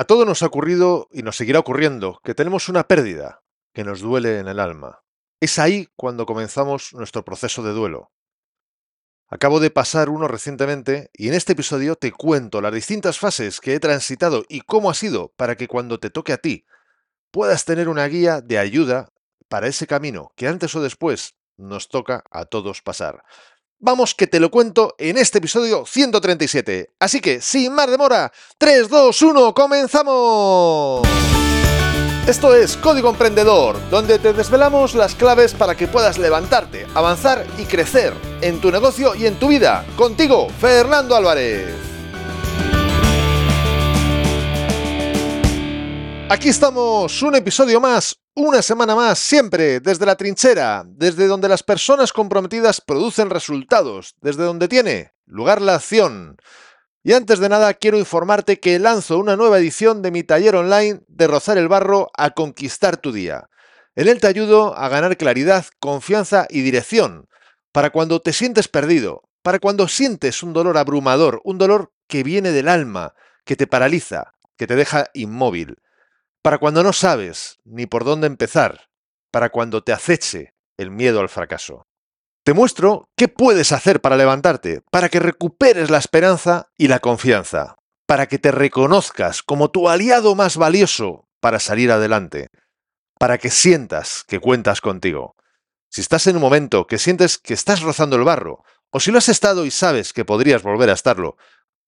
A todos nos ha ocurrido y nos seguirá ocurriendo que tenemos una pérdida que nos duele en el alma. Es ahí cuando comenzamos nuestro proceso de duelo. Acabo de pasar uno recientemente y en este episodio te cuento las distintas fases que he transitado y cómo ha sido para que cuando te toque a ti puedas tener una guía de ayuda para ese camino que antes o después nos toca a todos pasar. Vamos que te lo cuento en este episodio 137. Así que, sin más demora, 3, 2, 1, comenzamos. Esto es Código Emprendedor, donde te desvelamos las claves para que puedas levantarte, avanzar y crecer en tu negocio y en tu vida. Contigo, Fernando Álvarez. Aquí estamos, un episodio más, una semana más, siempre desde la trinchera, desde donde las personas comprometidas producen resultados, desde donde tiene lugar la acción. Y antes de nada quiero informarte que lanzo una nueva edición de mi taller online de rozar el barro a conquistar tu día. En él te ayudo a ganar claridad, confianza y dirección, para cuando te sientes perdido, para cuando sientes un dolor abrumador, un dolor que viene del alma, que te paraliza, que te deja inmóvil para cuando no sabes ni por dónde empezar, para cuando te aceche el miedo al fracaso. Te muestro qué puedes hacer para levantarte, para que recuperes la esperanza y la confianza, para que te reconozcas como tu aliado más valioso para salir adelante, para que sientas que cuentas contigo. Si estás en un momento que sientes que estás rozando el barro, o si lo has estado y sabes que podrías volver a estarlo,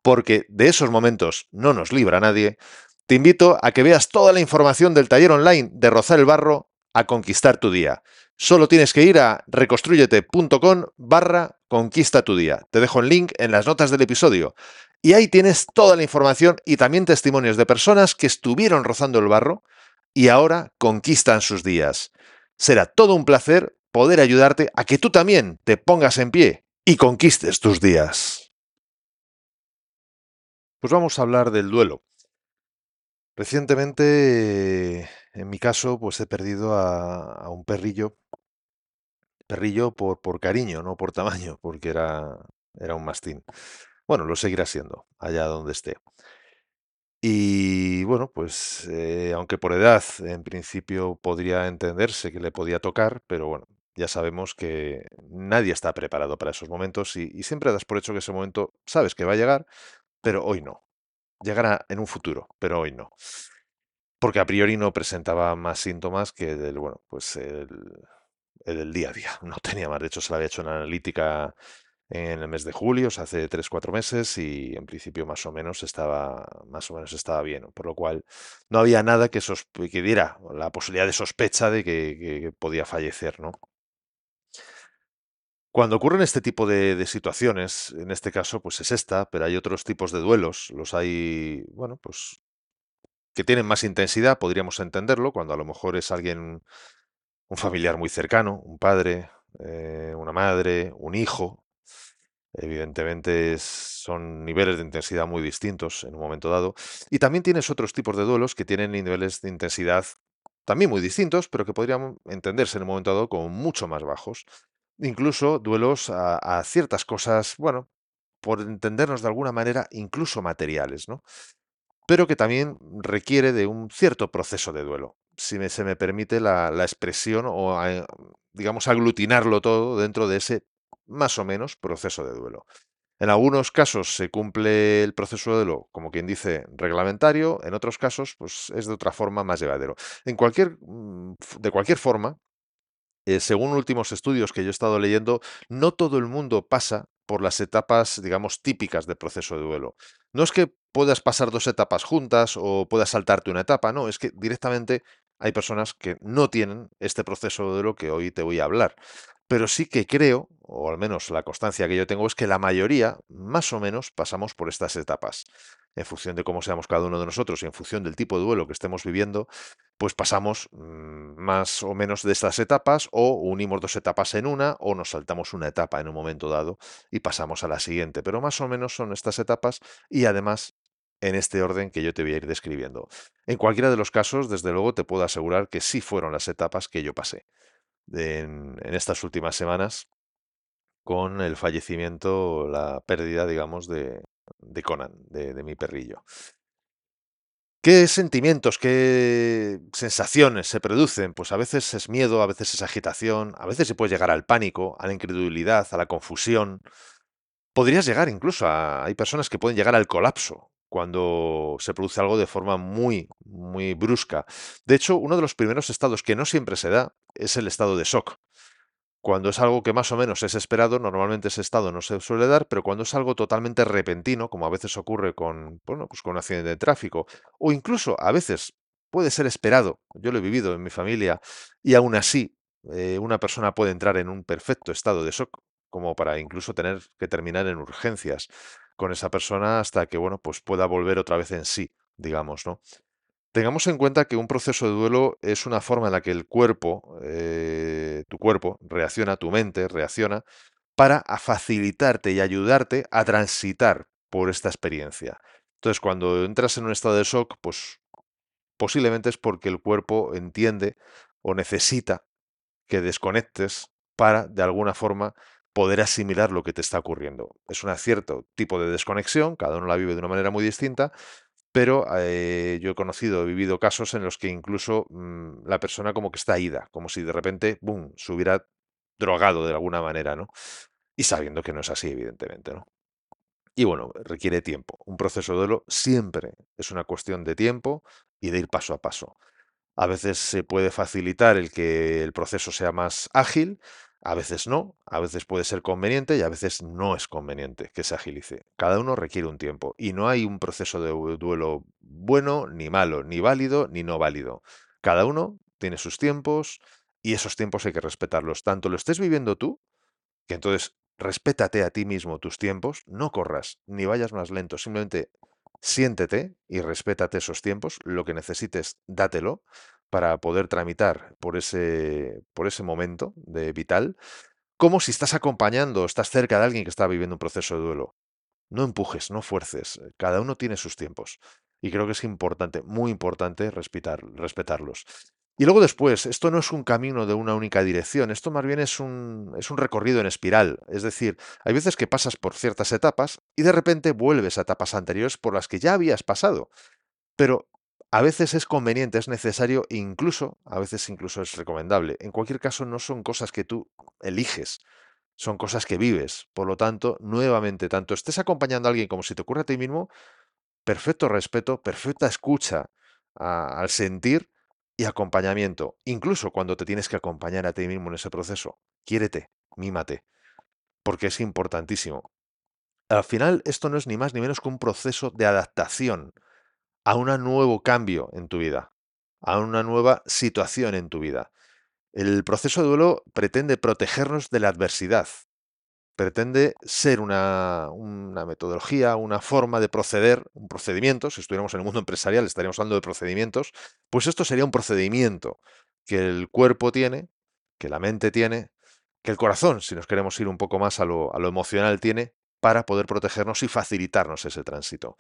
porque de esos momentos no nos libra nadie, te invito a que veas toda la información del taller online de Rozar el Barro a conquistar tu día. Solo tienes que ir a reconstruyete.com barra conquista tu día. Te dejo el link en las notas del episodio. Y ahí tienes toda la información y también testimonios de personas que estuvieron rozando el barro y ahora conquistan sus días. Será todo un placer poder ayudarte a que tú también te pongas en pie y conquistes tus días. Pues vamos a hablar del duelo. Recientemente, en mi caso, pues he perdido a, un perrillo, perrillo por, cariño, no por tamaño, porque era, era un mastín. Bueno, lo seguirá siendo, allá donde esté. Y bueno, pues eh, aunque por edad en principio podría entenderse que le podía tocar, pero bueno, ya sabemos que nadie está preparado para esos momentos y, y siempre das por hecho que ese momento sabes que va a llegar, pero hoy no llegará en un futuro, pero hoy no. Porque a priori no presentaba más síntomas que del, bueno, pues el, del día a día. No tenía más. De hecho, se la había hecho una analítica en el mes de julio, o sea, hace 3-4 meses, y en principio más o menos estaba, más o menos estaba bien. Por lo cual no había nada que, que diera la posibilidad de sospecha de que, que podía fallecer, ¿no? Cuando ocurren este tipo de, situaciones, en este caso, pues es esta, pero hay otros tipos de duelos. Los hay, bueno, pues que tienen más intensidad, podríamos entenderlo, cuando a lo mejor es alguien, un familiar muy cercano, un padre, eh, una madre, un hijo. Evidentemente son niveles de intensidad muy distintos en un momento dado. Y también tienes otros tipos de duelos que tienen niveles de intensidad también muy distintos, pero que podrían entenderse en un momento dado como mucho más bajos incluso duelos a, ciertas cosas, bueno, por entendernos de alguna manera, incluso materiales, ¿no? Pero que también requiere de un cierto proceso de duelo, si se me permite la, expresión o, digamos, aglutinarlo todo dentro de ese más o menos proceso de duelo. En algunos casos se cumple el proceso de duelo, como quien dice, reglamentario, en otros casos, pues es de otra forma más llevadero. En cualquier, mm, de cualquier forma, eh, según últimos estudios que yo he estado leyendo, no todo el mundo pasa por las etapas, digamos, típicas del proceso de duelo. No es que puedas pasar dos etapas juntas o puedas saltarte una etapa, no, es que directamente hay personas que no tienen este proceso de duelo que hoy te voy a hablar. Pero sí que creo, o al menos la constancia que yo tengo, es que la mayoría, más o menos, pasamos por estas etapas en función de cómo seamos cada uno de nosotros y en función del tipo de duelo que estemos viviendo, pues pasamos mm, más o menos de estas etapas o unimos dos etapas en una o nos saltamos una etapa en un momento dado y pasamos a la siguiente. Pero más o menos son estas etapas y además en este orden que yo te voy a ir describiendo. En cualquiera de los casos, desde luego, te puedo asegurar que sí fueron las etapas que yo pasé en, estas últimas semanas con el fallecimiento, la pérdida, digamos, de, de Conan, de, mi perrillo. ¿Qué sentimientos, qué sensaciones se producen? Pues a veces es miedo, a veces es agitación, a veces se puede llegar al pánico, a la incredulidad, a la confusión. Podrías llegar incluso a hay personas que pueden llegar al colapso cuando se produce algo de forma muy, muy brusca. De hecho, uno de los primeros estados que no siempre se da es el estado de shock. Cuando es algo que más o menos es esperado, normalmente ese estado no se suele dar, pero cuando es algo totalmente repentino, como a veces ocurre con, bueno, pues con un accidente de tráfico, o incluso a veces puede ser esperado, yo lo he vivido en mi familia, y aún así eh, una persona puede entrar en un perfecto estado de shock, como para incluso tener que terminar en urgencias con esa persona hasta que, bueno, pues pueda volver otra vez en sí, digamos, ¿no? Tengamos en cuenta que un proceso de duelo es una forma en la que el cuerpo, eh, tu cuerpo, reacciona, tu mente reacciona, para facilitarte y ayudarte a transitar por esta experiencia. Entonces, cuando entras en un estado de shock, pues posiblemente es porque el cuerpo entiende o necesita que desconectes para, de alguna forma, poder asimilar lo que te está ocurriendo. Es un cierto tipo de desconexión, cada uno la vive de una manera muy distinta, pero eh, yo he conocido, he vivido casos en los que incluso mm, la persona como que está ida, como si de repente, boom, se hubiera drogado de alguna manera, ¿no? Y sabiendo que no es así, evidentemente, ¿no? Y bueno, requiere tiempo. Un proceso de duelo siempre es una cuestión de tiempo y de ir paso a paso. A veces se puede facilitar el que el proceso sea más ágil, a veces no, a veces puede ser conveniente y a veces no es conveniente que se agilice. Cada uno requiere un tiempo y no hay un proceso de duelo bueno, ni malo, ni válido, ni no válido. Cada uno tiene sus tiempos y esos tiempos hay que respetarlos. Tanto lo estés viviendo tú, que entonces respétate a ti mismo tus tiempos, no corras ni vayas más lento, simplemente siéntete y respétate esos tiempos, lo que necesites, dátelo para poder tramitar por ese, por ese momento de vital, como si estás acompañando, estás cerca de alguien que está viviendo un proceso de duelo. No empujes, no fuerces, cada uno tiene sus tiempos. Y creo que es importante, muy importante, respetar, respetarlos. Y luego después, esto no es un camino de una única dirección, esto más bien es un, es un recorrido en espiral. Es decir, hay veces que pasas por ciertas etapas y de repente vuelves a etapas anteriores por las que ya habías pasado. Pero a veces es conveniente, es necesario, incluso, a veces incluso es recomendable. En cualquier caso, no son cosas que tú eliges, son cosas que vives. Por lo tanto, nuevamente, tanto estés acompañando a alguien como si te ocurre a ti mismo, perfecto respeto, perfecta escucha al sentir y acompañamiento. Incluso cuando te tienes que acompañar a ti mismo en ese proceso. Quiérete, mímate, porque es importantísimo. Al final, esto no es ni más ni menos que un proceso de adaptación a un nuevo cambio en tu vida, a una nueva situación en tu vida. El proceso de duelo pretende protegernos de la adversidad, pretende ser una, una, metodología, una forma de proceder, un procedimiento, si estuviéramos en el mundo empresarial estaríamos hablando de procedimientos, pues esto sería un procedimiento que el cuerpo tiene, que la mente tiene, que el corazón, si nos queremos ir un poco más a lo, a lo emocional, tiene para poder protegernos y facilitarnos ese tránsito.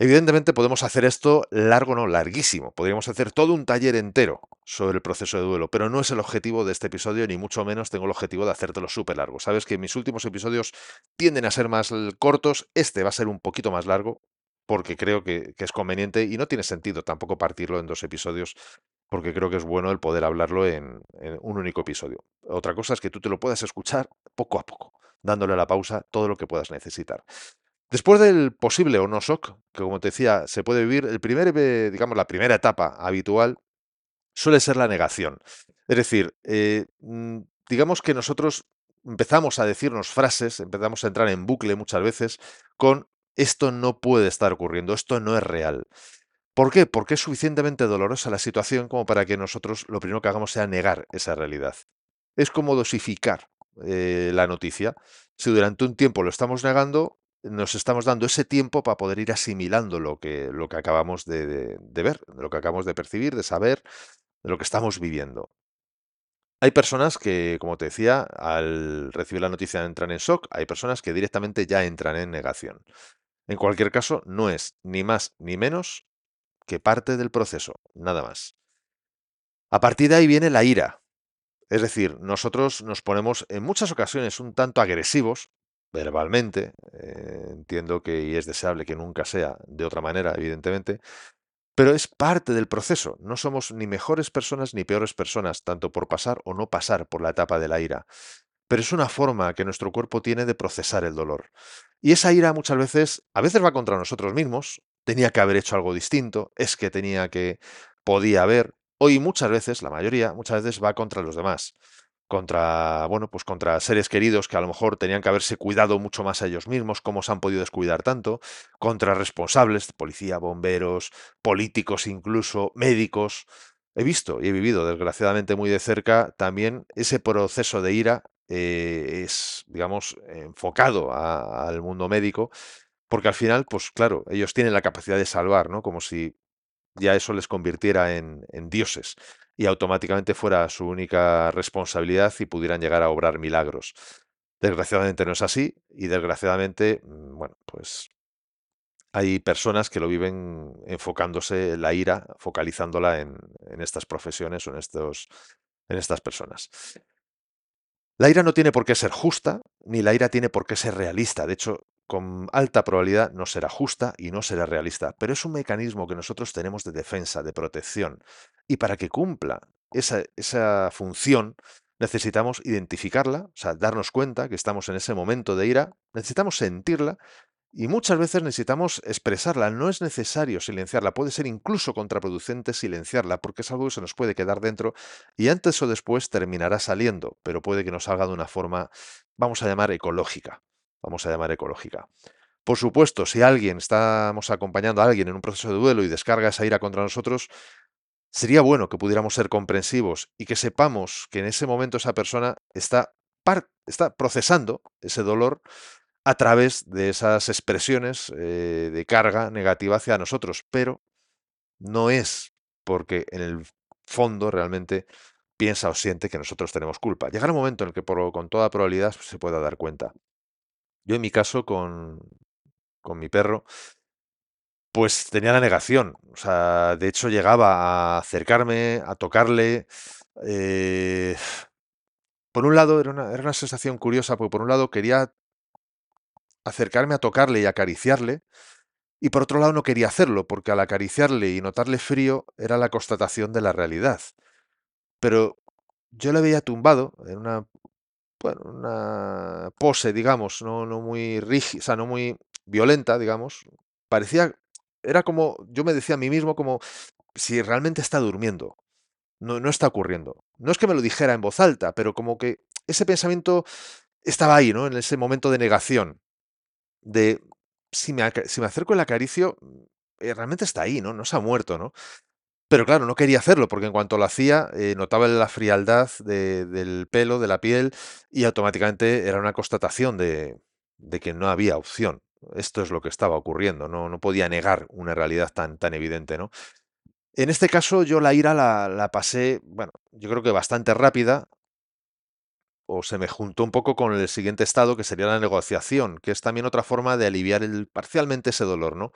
Evidentemente podemos hacer esto largo, no, larguísimo. Podríamos hacer todo un taller entero sobre el proceso de duelo, pero no es el objetivo de este episodio, ni mucho menos tengo el objetivo de hacértelo súper largo. Sabes que mis últimos episodios tienden a ser más cortos, este va a ser un poquito más largo, porque creo que, es conveniente y no tiene sentido tampoco partirlo en dos episodios, porque creo que es bueno el poder hablarlo en, en un único episodio. Otra cosa es que tú te lo puedas escuchar poco a poco, dándole a la pausa todo lo que puedas necesitar. Después del posible o no shock, que como te decía, se puede vivir, el primer, digamos, la primera etapa habitual suele ser la negación. Es decir, eh, mm, digamos que nosotros empezamos a decirnos frases, empezamos a entrar en bucle muchas veces con esto no puede estar ocurriendo, esto no es real. ¿Por qué? Porque es suficientemente dolorosa la situación como para que nosotros lo primero que hagamos sea negar esa realidad. Es como dosificar eh, la noticia. Si durante un tiempo lo estamos negando, nos estamos dando ese tiempo para poder ir asimilando lo que, lo que acabamos de, ver, lo que acabamos de percibir, de saber, de lo que estamos viviendo. Hay personas que, como te decía, al recibir la noticia entran en shock, hay personas que directamente ya entran en negación. En cualquier caso, no es ni más ni menos que parte del proceso, nada más. A partir de ahí viene la ira. Es decir, nosotros nos ponemos en muchas ocasiones un tanto agresivos verbalmente, eh, entiendo que y es deseable que nunca sea de otra manera, evidentemente, pero es parte del proceso. No somos ni mejores personas ni peores personas, tanto por pasar o no pasar por la etapa de la ira. Pero es una forma que nuestro cuerpo tiene de procesar el dolor. Y esa ira muchas veces, a veces va contra nosotros mismos, tenía que haber hecho algo distinto, es que tenía que, podía haber, hoy muchas veces, la mayoría, muchas veces va contra los demás contra, bueno, pues contra seres queridos que a lo mejor tenían que haberse cuidado mucho más a ellos mismos, cómo se han podido descuidar tanto, contra responsables, policía, bomberos, políticos incluso, médicos. He visto y he vivido, desgraciadamente, muy de cerca también ese proceso de ira eh, es, digamos, enfocado al mundo médico, porque al final, pues claro, ellos tienen la capacidad de salvar, ¿no? Como si ya eso les convirtiera en, dioses y automáticamente fuera su única responsabilidad y pudieran llegar a obrar milagros. Desgraciadamente no es así y desgraciadamente, mm, bueno, pues hay personas que lo viven enfocándose la ira, focalizándola en, en estas profesiones o en, estos, en estas personas. La ira no tiene por qué ser justa, ni la ira tiene por qué ser realista. De hecho, con alta probabilidad no será justa y no será realista, pero es un mecanismo que nosotros tenemos de defensa, de protección. Y para que cumpla esa, esa función, necesitamos identificarla, o sea, darnos cuenta que estamos en ese momento de ira, necesitamos sentirla y muchas veces necesitamos expresarla. No es necesario silenciarla, puede ser incluso contraproducente silenciarla, porque es algo que se nos puede quedar dentro y antes o después terminará saliendo, pero puede que nos salga de una forma, vamos a llamar, ecológica vamos a llamar ecológica. Por supuesto, si alguien estamos acompañando a alguien en un proceso de duelo y descarga esa ira contra nosotros, sería bueno que pudiéramos ser comprensivos y que sepamos que en ese momento esa persona está, está procesando ese dolor a través de esas expresiones eh, de carga negativa hacia nosotros, pero no es porque en el fondo realmente piensa o siente que nosotros tenemos culpa. Llegará un momento en el que con toda probabilidad se pueda dar cuenta. Yo en mi caso con, con mi perro, pues tenía la negación. O sea, de hecho llegaba a acercarme, a tocarle. Eh, por un lado era una, era una sensación curiosa, porque por un lado quería acercarme a tocarle y acariciarle, y por otro lado no quería hacerlo, porque al acariciarle y notarle frío era la constatación de la realidad. Pero yo le veía tumbado en una bueno, una pose, digamos, no, no muy rígida, o sea, no muy violenta, digamos. Parecía, era como, yo me decía a mí mismo como si realmente está durmiendo. No, no está ocurriendo. No es que me lo dijera en voz alta, pero como que ese pensamiento estaba ahí, ¿no? En ese momento de negación. De si me, si me acerco el acaricio, eh, realmente está ahí, ¿no? No se ha muerto, ¿no? Pero claro, no quería hacerlo porque en cuanto lo hacía eh, notaba la frialdad del pelo, de la piel y automáticamente era una constatación de, que no había opción. Esto es lo que estaba ocurriendo, no, podía negar una realidad tan, tan evidente, ¿no? En este caso yo la ira la, la pasé, bueno, yo creo que bastante rápida, o se me juntó un poco con el siguiente estado, que sería la negociación, que es también otra forma de aliviar el, parcialmente ese dolor, ¿no?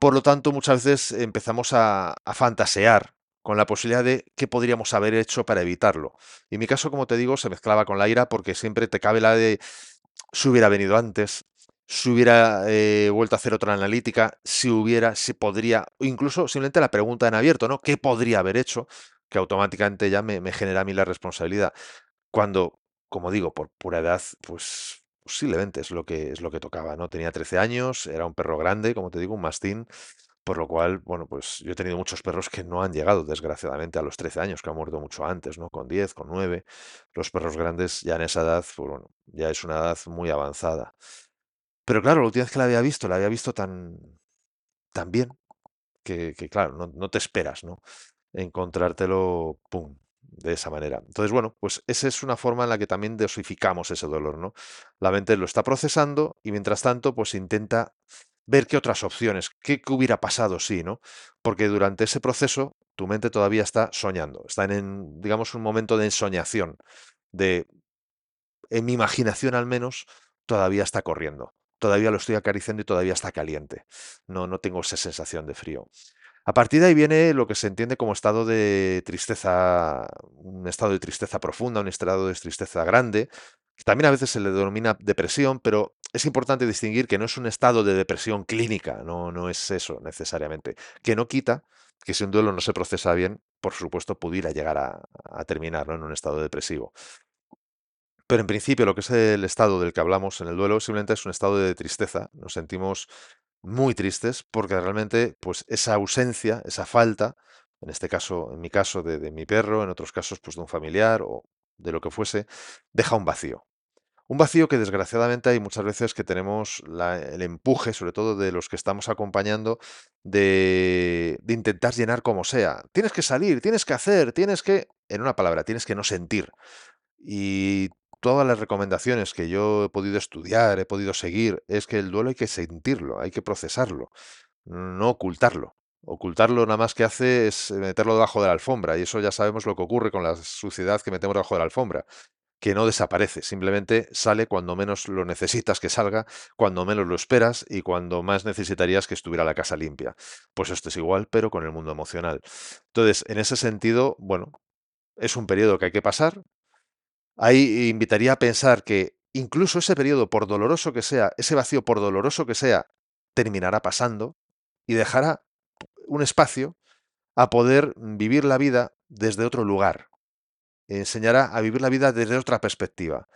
Por lo tanto, muchas veces empezamos a, fantasear con la posibilidad de qué podríamos haber hecho para evitarlo. Y mi caso, como te digo, se mezclaba con la ira porque siempre te cabe la de si hubiera venido antes, si hubiera eh, vuelto a hacer otra analítica, si hubiera, si podría, o incluso simplemente la pregunta en abierto, ¿no? ¿Qué podría haber hecho? Que automáticamente ya me, me genera a mí la responsabilidad. Cuando, como digo, por pura edad, pues Posiblemente es lo que es lo que tocaba, ¿no? Tenía 13 años, era un perro grande, como te digo, un mastín, por lo cual, bueno, pues yo he tenido muchos perros que no han llegado, desgraciadamente, a los 13 años, que han muerto mucho antes, ¿no? Con 10, con 9. Los perros grandes ya en esa edad, pues bueno, ya es una edad muy avanzada. Pero claro, la última vez que la había visto, la había visto tan, tan bien, que, claro, no, no te esperas, ¿no? Encontrártelo, pum, de esa manera. Entonces, bueno, pues esa es una forma en la que también dosificamos ese dolor, ¿no? La mente lo está procesando y mientras tanto, pues intenta ver qué otras opciones, qué, hubiera pasado si, ¿no? Porque durante ese proceso tu mente todavía está soñando, está en, digamos, un momento de ensoñación, de, en mi imaginación al menos, todavía está corriendo, todavía lo estoy acariciando y todavía está caliente, no, no tengo esa sensación de frío. A partir de ahí viene lo que se entiende como estado de tristeza, un estado de tristeza profunda, un estado de tristeza grande, También a veces se le denomina depresión, pero es importante distinguir que no es un estado de depresión clínica, no, no es eso necesariamente, que no quita que si un duelo no se procesa bien, por supuesto, pudiera llegar a, terminar en un estado depresivo. Pero en principio lo que es el estado del que hablamos en el duelo simplemente es un estado de tristeza. Nos sentimos muy tristes porque realmente pues esa ausencia, esa falta, en este caso, en mi caso de, mi perro, en otros casos pues de un familiar o de lo que fuese, deja un vacío. Un vacío que desgraciadamente hay muchas veces que tenemos el empuje, sobre todo de los que estamos acompañando, de, de intentar llenar como sea. Tienes que salir, tienes que hacer, tienes que, en una palabra, tienes que no sentir. Y todas las recomendaciones que yo he podido estudiar, he podido seguir, es que el duelo hay que sentirlo, hay que procesarlo, no ocultarlo. Ocultarlo nada más que hace es meterlo debajo de la alfombra y eso ya sabemos lo que ocurre con la suciedad que metemos debajo de la alfombra que no desaparece, simplemente sale cuando menos lo necesitas que salga, cuando menos lo esperas y cuando más necesitarías que estuviera la casa limpia. Pues esto es igual, pero con el mundo emocional. Entonces, en ese sentido, bueno, es un periodo que hay que pasar. Ahí invitaría a pensar que incluso ese periodo, por doloroso que sea, ese vacío, por doloroso que sea, terminará pasando y dejará un espacio a poder vivir la vida desde otro lugar, enseñará a vivir la vida desde otra perspectiva.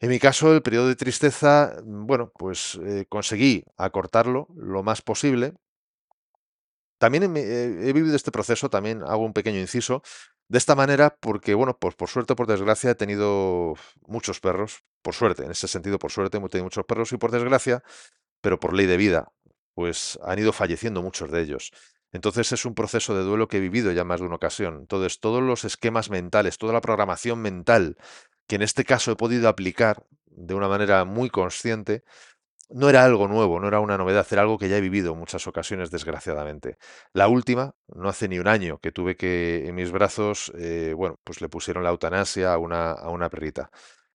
En mi caso, el periodo de tristeza, mm, bueno, pues eh, conseguí acortarlo lo más posible. También eh, he vivido este proceso, también hago un pequeño inciso, de esta manera porque, bueno, pues por suerte por desgracia he tenido muchos perros, por suerte, en ese sentido, por suerte, he tenido muchos perros y por desgracia, pero por ley de vida, pues han ido falleciendo muchos de ellos. Entonces es un proceso de duelo que he vivido ya más de una ocasión. Entonces, todos los esquemas mentales, toda la programación mental que en este caso he podido aplicar de una manera muy consciente, no era algo nuevo, no era una novedad, era algo que ya he vivido muchas ocasiones, desgraciadamente. La última, no hace ni un año, que tuve que en mis brazos, eh, bueno, pues le pusieron la eutanasia a una, a una perrita,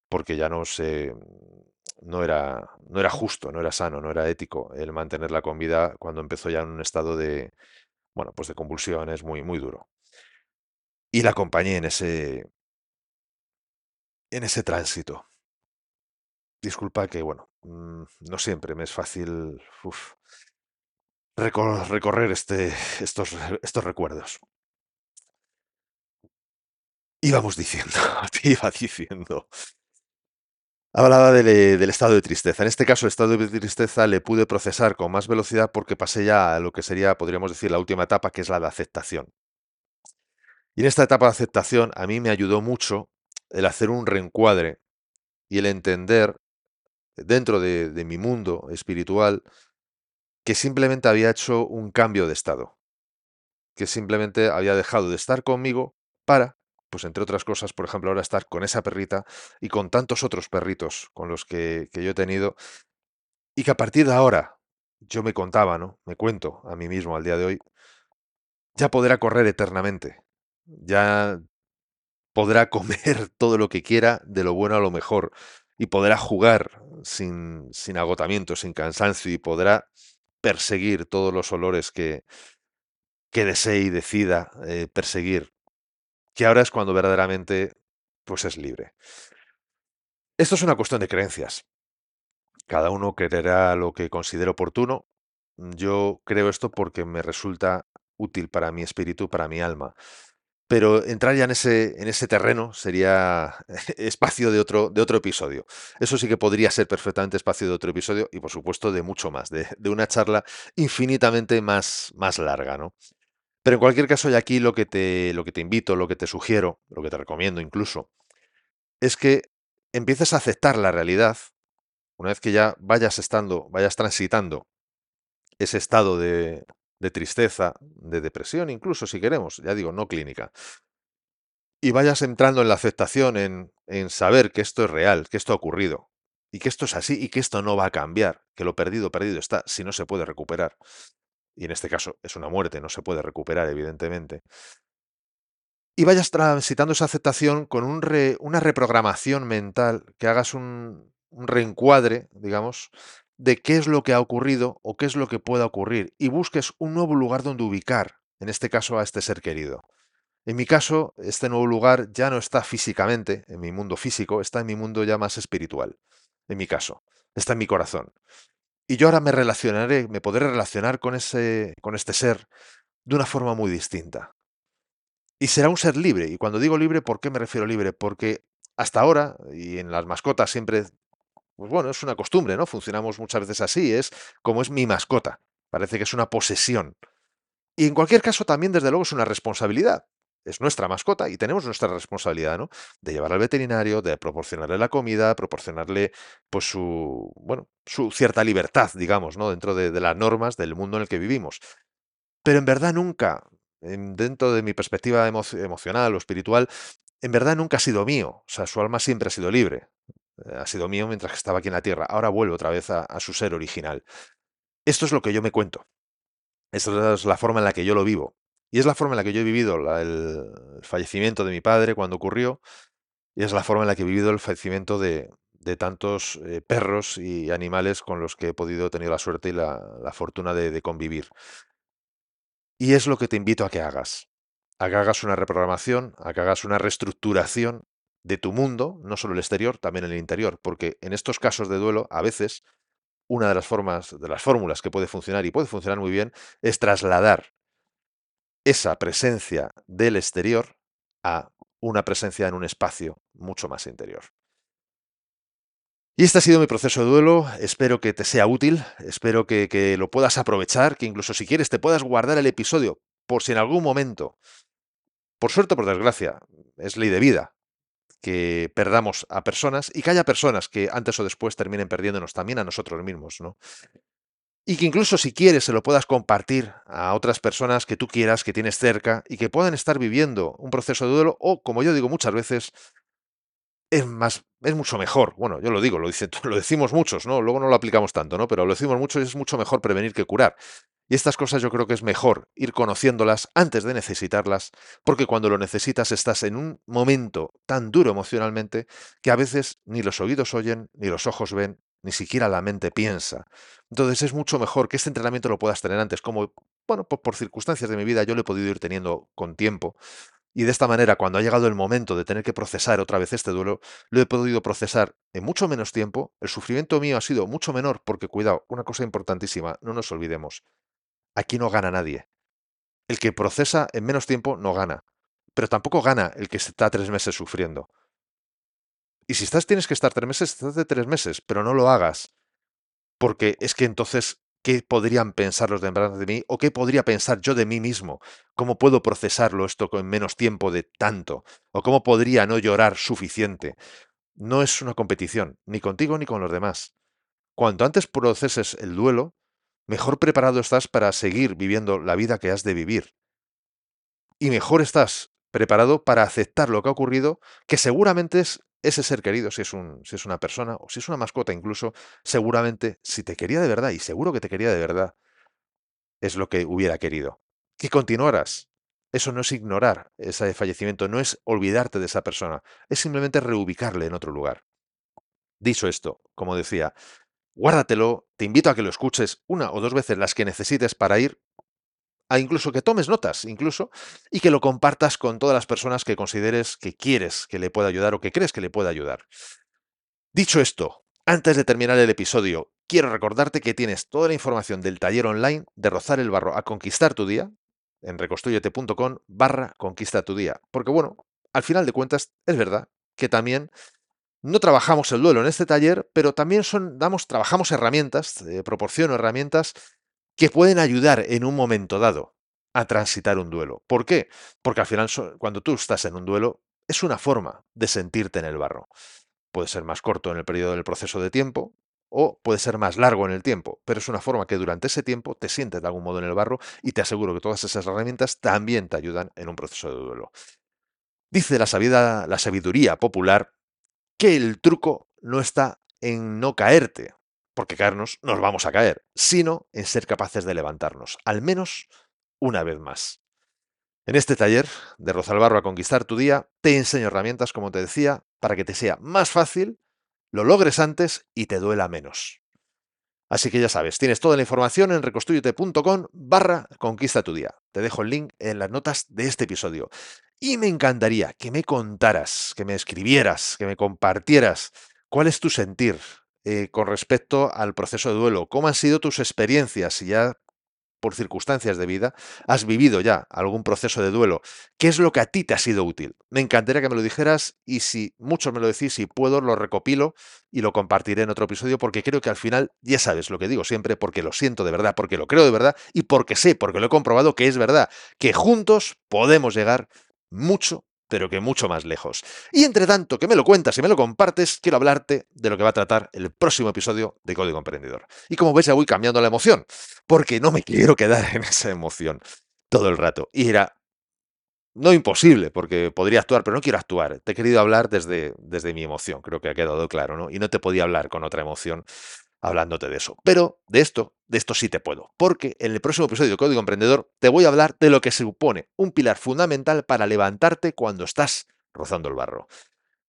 porque ya no se, no era, no era justo, no era sano, no era ético el mantenerla con vida cuando empezó ya en un estado de, bueno, pues de convulsiones muy, muy duro. Y la acompañé en ese, en ese tránsito. Disculpa que, bueno, mm, no siempre me es fácil recorrer este, estos, re- estos recuerdos. Íbamos diciendo, te iba diciendo. Hablaba del estado de tristeza. En este caso, el estado de tristeza le pude procesar con más velocidad porque pasé ya a lo que sería, podríamos decir, la última etapa, que es la de aceptación. Y en esta etapa de aceptación a mí me ayudó mucho el hacer un reencuadre y el entender dentro de, mi mundo espiritual que simplemente había hecho un cambio de estado, que simplemente había dejado de estar conmigo para, pues entre otras cosas, por ejemplo, ahora estar con esa perrita y con tantos otros perritos con los que, que yo he tenido, y que a partir de ahora yo me contaba, ¿no? Me cuento a mí mismo al día de hoy, ya podrá correr eternamente, ya podrá comer todo lo que quiera, de lo bueno a lo mejor, y podrá jugar sin, sin agotamiento, sin cansancio, y podrá perseguir todos los olores que, que desee y decida eh, perseguir, que ahora es cuando verdaderamente pues es libre. Esto es una cuestión de creencias. Cada uno creerá lo que considere oportuno. Yo creo esto porque me resulta útil para mi espíritu, para mi alma. Pero entrar ya en ese, en ese terreno sería espacio de otro, de otro episodio. Eso sí que podría ser perfectamente espacio de otro episodio y por supuesto de mucho más, de, una charla infinitamente más, más larga, ¿no? Pero en cualquier caso, y aquí lo que te, lo que te invito, lo que te sugiero, lo que te recomiendo incluso, es que empieces a aceptar la realidad una vez que ya vayas estando, vayas transitando ese estado de, de tristeza, de depresión, incluso si queremos, ya digo, no clínica, y vayas entrando en la aceptación, en, en saber que esto es real, que esto ha ocurrido, y que esto es así, y que esto no va a cambiar, que lo perdido, perdido está, si no se puede recuperar. Y en este caso es una muerte, no se puede recuperar, evidentemente. Y vayas transitando esa aceptación con una reprogramación mental, que hagas un, un reencuadre, digamos, de qué es lo que ha ocurrido o qué es lo que pueda ocurrir, y busques un nuevo lugar donde ubicar, en este caso a este ser querido. En mi caso, este nuevo lugar ya no está físicamente en mi mundo físico, está en mi mundo ya más espiritual. En mi caso, está en mi corazón. Y yo ahora me relacionaré, me podré relacionar con ese, con este ser de una forma muy distinta. Y será un ser libre. Y cuando digo libre, ¿por qué me refiero libre? Porque hasta ahora, y en las mascotas siempre, pues bueno, es una costumbre, ¿no? Funcionamos muchas veces así, es como es mi mascota. Parece que es una posesión. Y en cualquier caso, también, desde luego, es una responsabilidad. Es nuestra mascota y tenemos nuestra responsabilidad, ¿no? De llevarla al veterinario, de proporcionarle la comida, proporcionarle, pues, su, bueno, su cierta libertad, digamos, ¿no? Dentro de, las normas del mundo en el que vivimos. Pero en verdad nunca, en- dentro de mi perspectiva emo- emocional o espiritual, en verdad nunca ha sido mío. O sea, su alma siempre ha sido libre. Eh, Ha sido mío mientras estaba aquí en la tierra. Ahora vuelve otra vez a, su ser original. Esto es lo que yo me cuento. Esta es la forma en la que yo lo vivo. Y es la forma en la que yo he vivido el fallecimiento de mi padre cuando ocurrió. Y es la forma en la que he vivido el fallecimiento de, tantos eh, perros y animales con los que he podido tener la suerte y la, la fortuna de de convivir. Y es lo que te invito a que hagas. A que hagas una reprogramación, a que hagas una reestructuración de tu mundo, no solo el exterior, también el interior, porque en estos casos de duelo, a veces, una de las formas, de las fórmulas que puede funcionar y puede funcionar muy bien, es trasladar esa presencia del exterior a una presencia en un espacio mucho más interior. Y este ha sido mi proceso de duelo. Espero que te sea útil, espero que, que lo puedas aprovechar, que incluso si quieres te puedas guardar el episodio por si en algún momento, por suerte o por desgracia, es ley de vida, que perdamos a personas y que haya personas que antes o después terminen perdiéndonos también a nosotros mismos, ¿no? Y que incluso si quieres se lo puedas compartir a otras personas que tú quieras, que tienes cerca y que puedan estar viviendo un proceso de duelo o, como yo digo muchas veces, es más, es mucho mejor. Bueno, yo lo digo, lo, dice, lo decimos muchos, ¿no? Luego no lo aplicamos tanto, ¿no? Pero lo decimos mucho y es mucho mejor prevenir que curar. Y estas cosas yo creo que es mejor ir conociéndolas antes de necesitarlas, porque cuando lo necesitas estás en un momento tan duro emocionalmente que a veces ni los oídos oyen, ni los ojos ven, ni siquiera la mente piensa. Entonces es mucho mejor que este entrenamiento lo puedas tener antes, como, bueno, por, por circunstancias de mi vida yo lo he podido ir teniendo con tiempo. Y de esta manera, cuando ha llegado el momento de tener que procesar otra vez este duelo, lo he podido procesar en mucho menos tiempo. El sufrimiento mío ha sido mucho menor porque, cuidado, una cosa importantísima, no nos olvidemos, aquí no gana nadie. El que procesa en menos tiempo no gana, pero tampoco gana el que está tres meses sufriendo. Y si estás, tienes que estar tres meses, estás de tres meses, pero no lo hagas, porque es que entonces, ¿qué podrían pensar los demás de mí? ¿O qué podría pensar yo de mí mismo? ¿Cómo puedo procesarlo esto con menos tiempo de tanto? ¿O cómo podría no llorar suficiente? No es una competición, ni contigo ni con los demás. Cuanto antes proceses el duelo, mejor preparado estás para seguir viviendo la vida que has de vivir. Y mejor estás preparado para aceptar lo que ha ocurrido, que seguramente es ese ser querido, si es, un, si es una persona o si es una mascota incluso, seguramente si te quería de verdad, y seguro que te quería de verdad, es lo que hubiera querido. Que continuaras. Eso no es ignorar ese fallecimiento, no es olvidarte de esa persona, es simplemente reubicarle en otro lugar. Dicho esto, como decía, guárdatelo, te invito a que lo escuches una o dos veces las que necesites para ir a incluso que tomes notas, incluso, y que lo compartas con todas las personas que consideres que quieres que le pueda ayudar o que crees que le pueda ayudar. Dicho esto, antes de terminar el episodio, quiero recordarte que tienes toda la información del taller online de Rozar el Barro a Conquistar tu Día en reconstruyete.com barra Conquista tu Día. Porque bueno, al final de cuentas, es verdad que también no trabajamos el duelo en este taller, pero también son, damos, trabajamos herramientas, eh, proporciono herramientas que pueden ayudar en un momento dado a transitar un duelo. ¿Por qué? Porque al final, cuando tú estás en un duelo, es una forma de sentirte en el barro. Puede ser más corto en el periodo del proceso de tiempo o puede ser más largo en el tiempo, pero es una forma que durante ese tiempo te sientes de algún modo en el barro y te aseguro que todas esas herramientas también te ayudan en un proceso de duelo. Dice la, la sabiduría popular que el truco no está en no caerte, porque caernos nos vamos a caer, sino en ser capaces de levantarnos, al menos una vez más. En este taller de Rozalbarro a Conquistar tu Día, te enseño herramientas, como te decía, para que te sea más fácil, lo logres antes y te duela menos. Así que ya sabes, tienes toda la información en reconstruyete.com barra conquista tu día. Te dejo el link en las notas de este episodio. Y me encantaría que me contaras, que me escribieras, que me compartieras cuál es tu sentir eh, con respecto al proceso de duelo, cómo han sido tus experiencias, si ya por circunstancias de vida, has vivido ya algún proceso de duelo. ¿Qué es lo que a ti te ha sido útil? Me encantaría que me lo dijeras y si muchos me lo decís, si puedo, lo recopilo y lo compartiré en otro episodio porque creo que al final ya sabes lo que digo siempre, porque lo siento de verdad, porque lo creo de verdad y porque sé, porque lo he comprobado que es verdad, que juntos podemos llegar mucho pero que mucho más lejos. Y entre tanto que me lo cuentas y me lo compartes, quiero hablarte de lo que va a tratar el próximo episodio de Código Emprendedor. Y como ves, ya voy cambiando la emoción, porque no me quiero quedar en esa emoción todo el rato. Y era no imposible, porque podría actuar, pero no quiero actuar. Te he querido hablar desde, desde mi emoción, creo que ha quedado claro, ¿no? Y no te podía hablar con otra emoción hablándote de eso. Pero de esto, de esto sí te puedo, porque en el próximo episodio de Código Emprendedor te voy a hablar de lo que supone un pilar fundamental para levantarte cuando estás rozando el barro.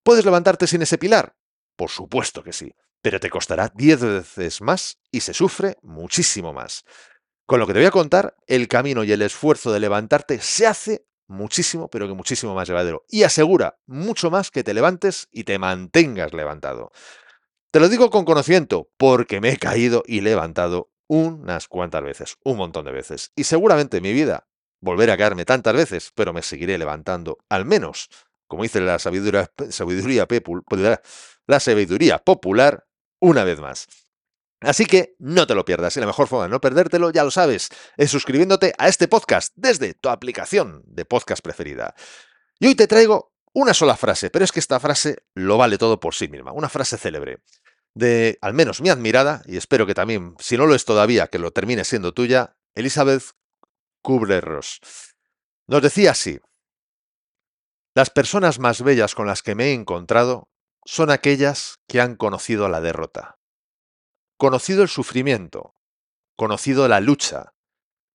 ¿Puedes levantarte sin ese pilar? Por supuesto que sí, pero te costará 10 veces más y se sufre muchísimo más. Con lo que te voy a contar, el camino y el esfuerzo de levantarte se hace muchísimo, pero que muchísimo más llevadero. Y asegura mucho más que te levantes y te mantengas levantado. Te lo digo con conocimiento, porque me he caído y levantado unas cuantas veces, un montón de veces. Y seguramente en mi vida volveré a caerme tantas veces, pero me seguiré levantando, al menos, como dice la sabiduría, sabiduría, la sabiduría popular, una vez más. Así que no te lo pierdas y la mejor forma de no perdértelo, ya lo sabes, es suscribiéndote a este podcast desde tu aplicación de podcast preferida. Y hoy te traigo una sola frase, pero es que esta frase lo vale todo por sí misma, una frase célebre de, al menos mi admirada, y espero que también, si no lo es todavía, que lo termine siendo tuya, Elizabeth Kubler-Ross. Nos decía así, las personas más bellas con las que me he encontrado son aquellas que han conocido la derrota, conocido el sufrimiento, conocido la lucha,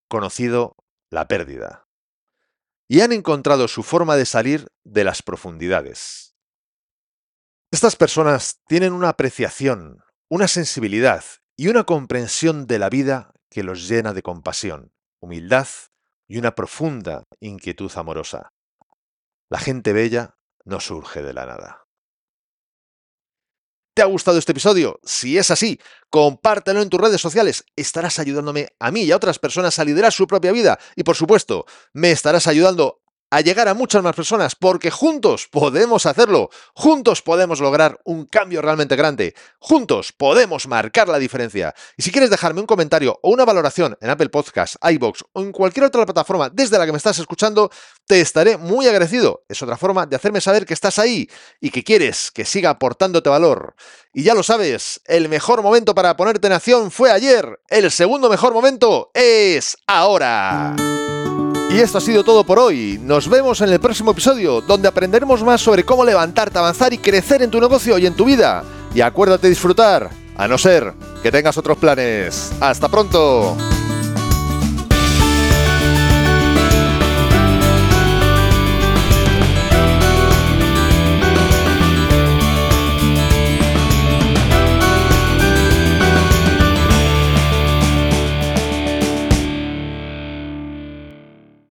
conocido la pérdida, y han encontrado su forma de salir de las profundidades estas personas tienen una apreciación, una sensibilidad y una comprensión de la vida que los llena de compasión, humildad y una profunda inquietud amorosa. La gente bella no surge de la nada. ¿Te ha gustado este episodio? Si es así, compártelo en tus redes sociales. Estarás ayudándome a mí y a otras personas a liderar su propia vida. Y por supuesto, me estarás ayudando a llegar a muchas más personas, porque juntos podemos hacerlo, juntos podemos lograr un cambio realmente grande, juntos podemos marcar la diferencia. Y si quieres dejarme un comentario o una valoración en Apple Podcasts, iBox o en cualquier otra plataforma desde la que me estás escuchando, te estaré muy agradecido. Es otra forma de hacerme saber que estás ahí y que quieres que siga aportándote valor. Y ya lo sabes, el mejor momento para ponerte en acción fue ayer, el segundo mejor momento es ahora. Y esto ha sido todo por hoy. Nos vemos en el próximo episodio, donde aprenderemos más sobre cómo levantarte, avanzar y crecer en tu negocio y en tu vida. Y acuérdate de disfrutar, a no ser que tengas otros planes. ¡Hasta pronto!